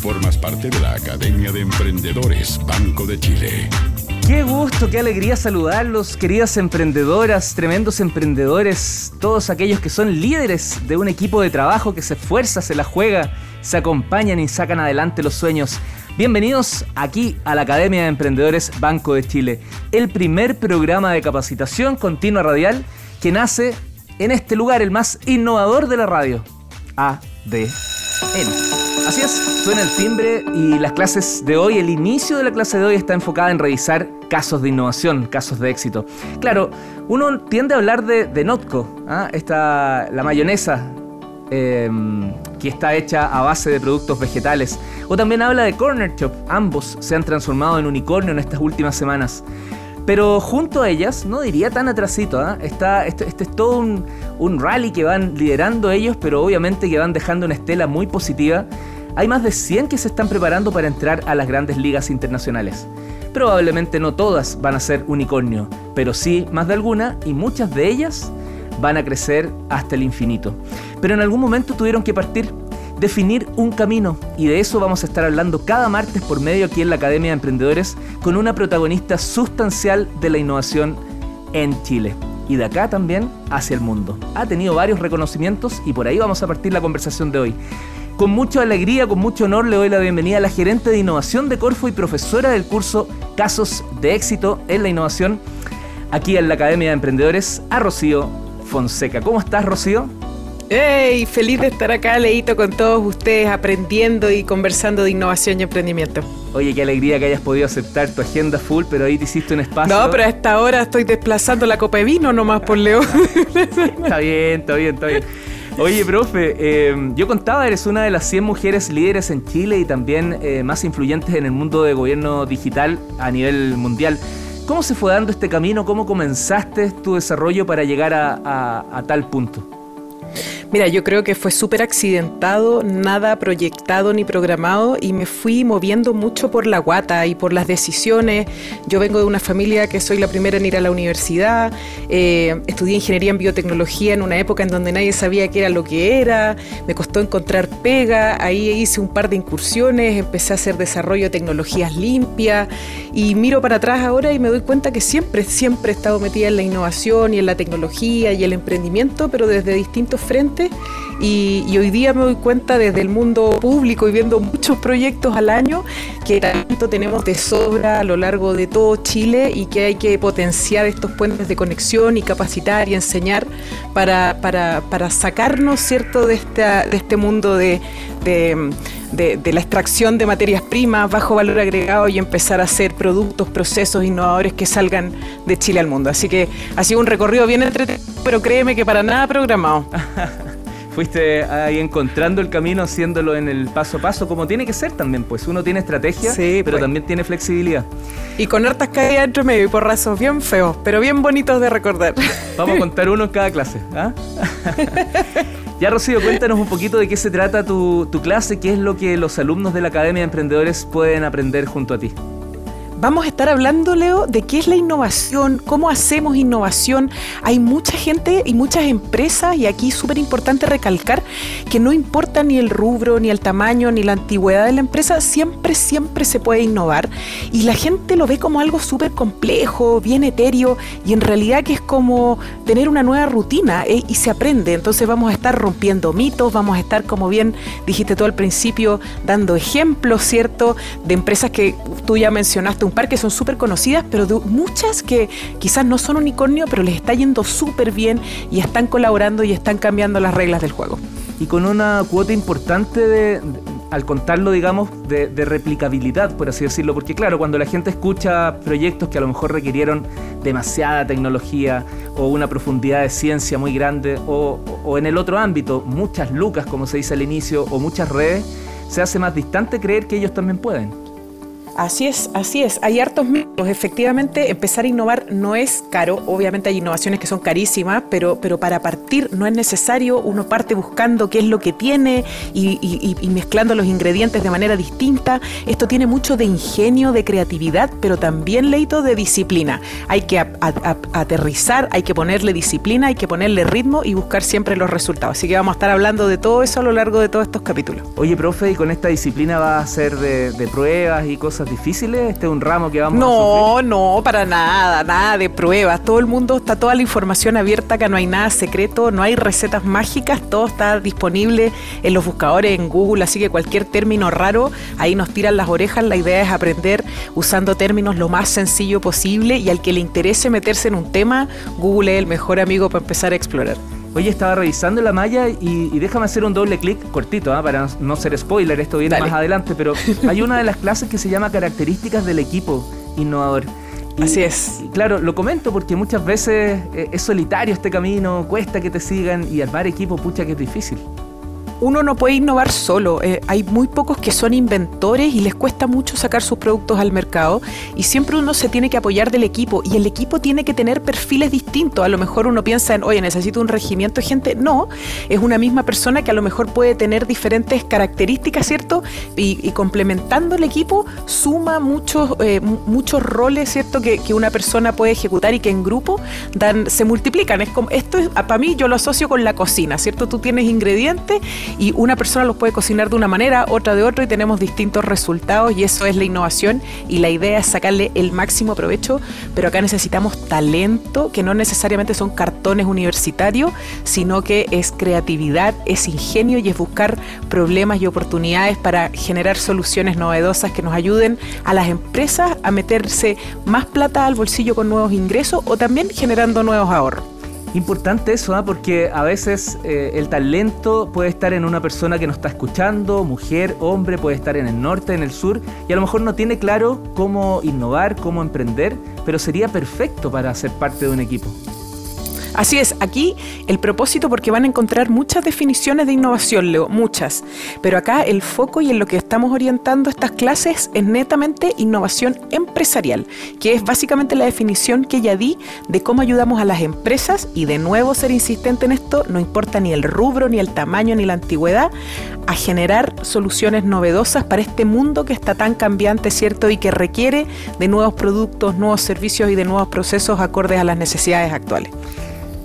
formas parte de la Academia de Emprendedores Banco de Chile. Qué gusto, qué alegría saludarlos, queridas emprendedoras, tremendos emprendedores, todos aquellos que son líderes de un equipo de trabajo que se esfuerza, se la juega, se acompañan y sacan adelante los sueños. Bienvenidos aquí a la Academia de Emprendedores Banco de Chile, el primer programa de capacitación continua radial que nace en este lugar, el más innovador de la radio, ADN. Así es, suena el timbre y las clases de hoy, el inicio de la clase de hoy está enfocada en revisar casos de innovación, casos de éxito. Claro, uno tiende a hablar de, Notco, ¿ah? Esta, la mayonesa em, que está hecha a base de productos vegetales. O también habla de Corner Shop, ambos se han transformado en unicornio en estas últimas semanas. Pero junto a ellas, no diría tan atrasito, ¿ah? Está, este, este, es todo un, un, rally que van liderando ellos, pero obviamente que van dejando una estela muy positiva. Hay más de 100 que se están preparando para entrar a las grandes ligas internacionales. Probablemente no todas van a ser unicornio, pero sí más de alguna y muchas de ellas van a crecer hasta el infinito. Pero en algún momento tuvieron que partir definir un camino y de eso vamos a estar hablando cada martes por medio aquí en la Academia de Emprendedores con una protagonista sustancial de la innovación en Chile y de acá también hacia el mundo. Ha tenido varios reconocimientos y por ahí vamos a partir la conversación de hoy. Con mucha alegría, con mucho honor le doy la bienvenida a la gerente de innovación de Corfo y profesora del curso Casos de éxito en la innovación aquí en la Academia de Emprendedores, a Rocío Fonseca. ¿Cómo estás, Rocío? ¡Hey! Feliz de estar acá, Leito, con todos ustedes, aprendiendo y conversando de innovación y emprendimiento. Oye, qué alegría que hayas podido aceptar tu agenda full, pero ahí te hiciste un espacio. No, pero a esta hora estoy desplazando la copa de vino nomás por Leo. está bien, está bien, está bien. Oye, profe, eh, yo contaba, eres una de las 100 mujeres líderes en Chile y también eh, más influyentes en el mundo de gobierno digital a nivel mundial. ¿Cómo se fue dando este camino? ¿Cómo comenzaste tu desarrollo para llegar a tal punto? Mira, yo creo que fue súper accidentado, nada proyectado ni programado y me fui moviendo mucho por la guata y por las decisiones. Yo vengo de una familia que soy la primera en ir a la universidad, eh, estudié ingeniería en biotecnología en una época en donde nadie sabía qué era lo que era, me costó encontrar pega, ahí hice un par de incursiones, empecé a hacer desarrollo de tecnologías limpias y miro para atrás ahora y me doy cuenta que siempre, siempre he estado metida en la innovación y en la tecnología y el emprendimiento, pero desde distintos frentes y, hoy día me doy cuenta desde el mundo público y viendo muchos proyectos al año que tanto tenemos de sobra a lo largo de todo Chile y que hay que potenciar estos puentes de conexión y capacitar y enseñar para, para, sacarnos cierto de, esta, de este mundo de, de, la extracción de materias primas, bajo valor agregado y empezar a hacer productos, procesos innovadores que salgan de Chile al mundo. Así que ha sido un recorrido bien entretenido, pero créeme que para nada programado. fuiste ahí encontrando el camino, haciéndolo en el paso a paso, como tiene que ser también, pues uno tiene estrategia, pero pues. también tiene flexibilidad. Y con hartas caídas entre medio y porrazos bien feos, pero bien bonitos de recordar. Vamos a contar uno en cada clase. ¿ah? ya, Rocío, cuéntanos un poquito de qué se trata tu, tu clase, qué es lo que los alumnos de la Academia de Emprendedores pueden aprender junto a ti. Vamos a estar hablando, Leo, de qué es la innovación, cómo hacemos innovación. Hay mucha gente y muchas empresas, y aquí es súper importante recalcar que no importa ni el rubro, ni el tamaño, ni la antigüedad de la empresa, siempre, siempre se puede innovar. Y la gente lo ve como algo súper complejo, bien etéreo, y en realidad que es como tener una nueva rutina eh, y se aprende. Entonces vamos a estar rompiendo mitos, vamos a estar, como bien dijiste tú al principio, dando ejemplos, ¿cierto?, de empresas que tú ya mencionaste un par que son súper conocidas, pero de muchas que quizás no son unicornio, pero les está yendo súper bien y están colaborando y están cambiando las reglas del juego. Y con una cuota importante de, al contarlo, digamos, de, replicabilidad, por así decirlo, porque claro, cuando la gente escucha proyectos que a lo mejor requirieron demasiada tecnología o una profundidad de ciencia muy grande, o en el otro ámbito, muchas lucas, como se dice al inicio, o muchas redes, se hace más distante creer que ellos también pueden. Así es, así es. Hay hartos mitos. Efectivamente, empezar a innovar no es caro. Obviamente hay innovaciones que son carísimas, pero, pero para partir no es necesario. Uno parte buscando qué es lo que tiene y, mezclando los ingredientes de manera distinta. Esto tiene mucho de ingenio, de creatividad, pero también, Leito, de disciplina. Hay que aterrizar, hay que ponerle disciplina, hay que ponerle ritmo y buscar siempre los resultados. Así que vamos a estar hablando de todo eso a lo largo de todos estos capítulos. Oye, profe, ¿y con esta disciplina va a ser de, de pruebas y cosas difíciles? ¿Este es un ramo que vamos no, a No, no, para nada, nada de pruebas. Todo el mundo está toda la información abierta, que no hay nada secreto, no hay recetas mágicas, todo está disponible en los buscadores en Google, así que cualquier término raro, ahí nos tiran las orejas. La idea es aprender usando términos lo más sencillo posible y al que le interese meterse en un tema, Google es el mejor amigo para empezar a explorar. Oye, estaba revisando la malla y, déjame hacer un doble clic cortito, ¿ah? para no, ser spoiler, esto viene más adelante, pero hay una de las clases que se llama características del equipo innovador. Así es. claro, lo comento porque muchas veces eh, es solitario este camino, cuesta que te sigan y armar equipo, pucha que es difícil uno no puede innovar solo. Eh, hay muy pocos que son inventores y les cuesta mucho sacar sus productos al mercado y siempre uno se tiene que apoyar del equipo y el equipo tiene que tener perfiles distintos. A lo mejor uno piensa en, oye, necesito un regimiento de gente. No, es una misma persona que a lo mejor puede tener diferentes características, ¿cierto? Y, complementando el equipo suma muchos, eh, muchos roles, ¿cierto? Que, una persona puede ejecutar y que en grupo dan, se multiplican. Es como, esto es, para mí yo lo asocio con la cocina, ¿cierto? Tú tienes ingredientes y una persona los puede cocinar de una manera, otra de otra y tenemos distintos resultados y eso es la innovación y la idea es sacarle el máximo provecho, pero acá necesitamos talento que no necesariamente son cartones universitarios, sino que es creatividad, es ingenio y es buscar problemas y oportunidades para generar soluciones novedosas que nos ayuden a las empresas a meterse más plata al bolsillo con nuevos ingresos o también generando nuevos ahorros. Importante eso, ¿ah? porque a veces eh, el talento puede estar en una persona que nos está escuchando, mujer, hombre, puede estar en el norte, en el sur, y a lo mejor no tiene claro cómo innovar, cómo emprender, pero sería perfecto para ser parte de un equipo. Así es, aquí el propósito, porque van a encontrar muchas definiciones de innovación, Leo, muchas. Pero acá el foco y en lo que estamos orientando estas clases es netamente innovación empresarial, que es básicamente la definición que ya di de cómo ayudamos a las empresas, y de nuevo ser insistente en esto, no importa ni el rubro, ni el tamaño, ni la antigüedad, a generar soluciones novedosas para este mundo que está tan cambiante, ¿cierto? Y que requiere de nuevos productos, nuevos servicios y de nuevos procesos acordes a las necesidades actuales.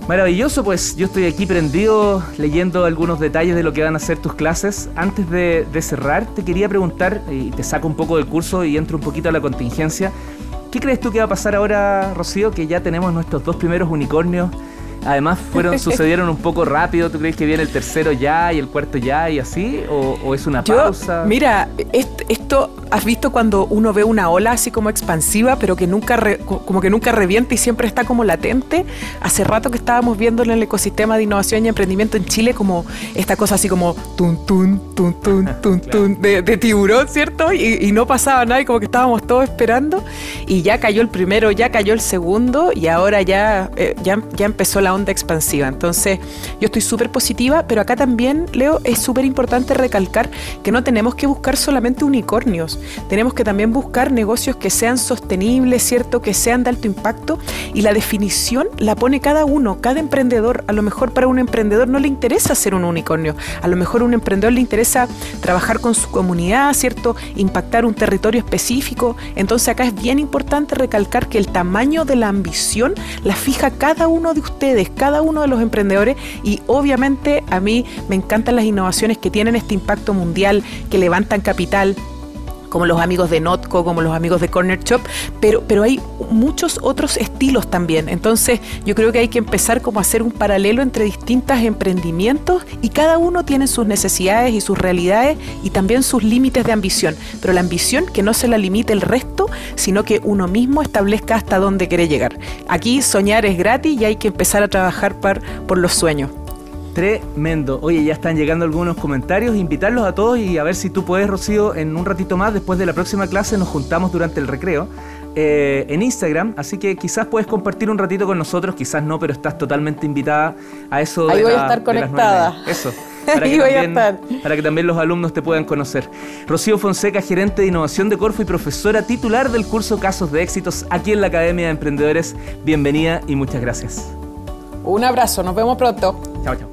Maravilloso, pues yo estoy aquí prendido leyendo algunos detalles de lo que van a ser tus clases. Antes de, cerrar, te quería preguntar, y te saco un poco del curso y entro un poquito a la contingencia, ¿qué crees tú que va a pasar ahora, Rocío, que ya tenemos nuestros dos primeros unicornios? Además, fueron, sucedieron un poco rápido. ¿Tú crees que viene el tercero ya y el cuarto ya y así? ¿O, es una pausa? Mira, esto, has visto cuando uno ve una ola así como expansiva, pero que nunca como que nunca revienta y siempre está como latente. Hace rato que estábamos viendo en el ecosistema de innovación y emprendimiento en Chile como esta cosa así como tun tun tun tun tun tun de, tiburón, ¿cierto? Y, no pasaba nada y como que estábamos todos esperando y ya cayó el primero, ya cayó el segundo y ahora ya, eh, ya, ya empezó la onda expansiva. Entonces, yo estoy súper positiva, pero acá también, Leo, es súper importante recalcar que no tenemos que buscar solamente unicornios, tenemos que también buscar negocios que sean sostenibles, ¿cierto? Que sean de alto impacto y la definición la pone cada uno, cada emprendedor. A lo mejor para un emprendedor no le interesa ser un unicornio, a lo mejor a un emprendedor le interesa trabajar con su comunidad, ¿cierto? Impactar un territorio específico. Entonces acá es bien importante recalcar que el tamaño de la ambición la fija cada uno de ustedes cada uno de los emprendedores y obviamente a mí me encantan las innovaciones que tienen este impacto mundial, que levantan capital, como los amigos de Notco, como los amigos de Corner Shop, pero, pero hay muchos otros estilos también. Entonces yo creo que hay que empezar como a hacer un paralelo entre distintos emprendimientos y cada uno tiene sus necesidades y sus realidades y también sus límites de ambición. Pero la ambición que no se la limite el resto, sino que uno mismo establezca hasta dónde quiere llegar. Aquí soñar es gratis y hay que empezar a trabajar por los sueños. Tremendo. Oye, ya están llegando algunos comentarios. Invitarlos a todos y a ver si tú puedes, Rocío, en un ratito más, después de la próxima clase, nos juntamos durante el recreo eh, en Instagram. Así que quizás puedes compartir un ratito con nosotros, quizás no, pero estás totalmente invitada a eso. Ahí de voy a estar conectada. Eso. Para que, también, para que, también, los alumnos te puedan conocer. Rocío Fonseca, gerente de innovación de Corfo y profesora titular del curso Casos de Éxitos aquí en la Academia de Emprendedores. Bienvenida y muchas gracias. Un abrazo, nos vemos pronto. Chao, chao.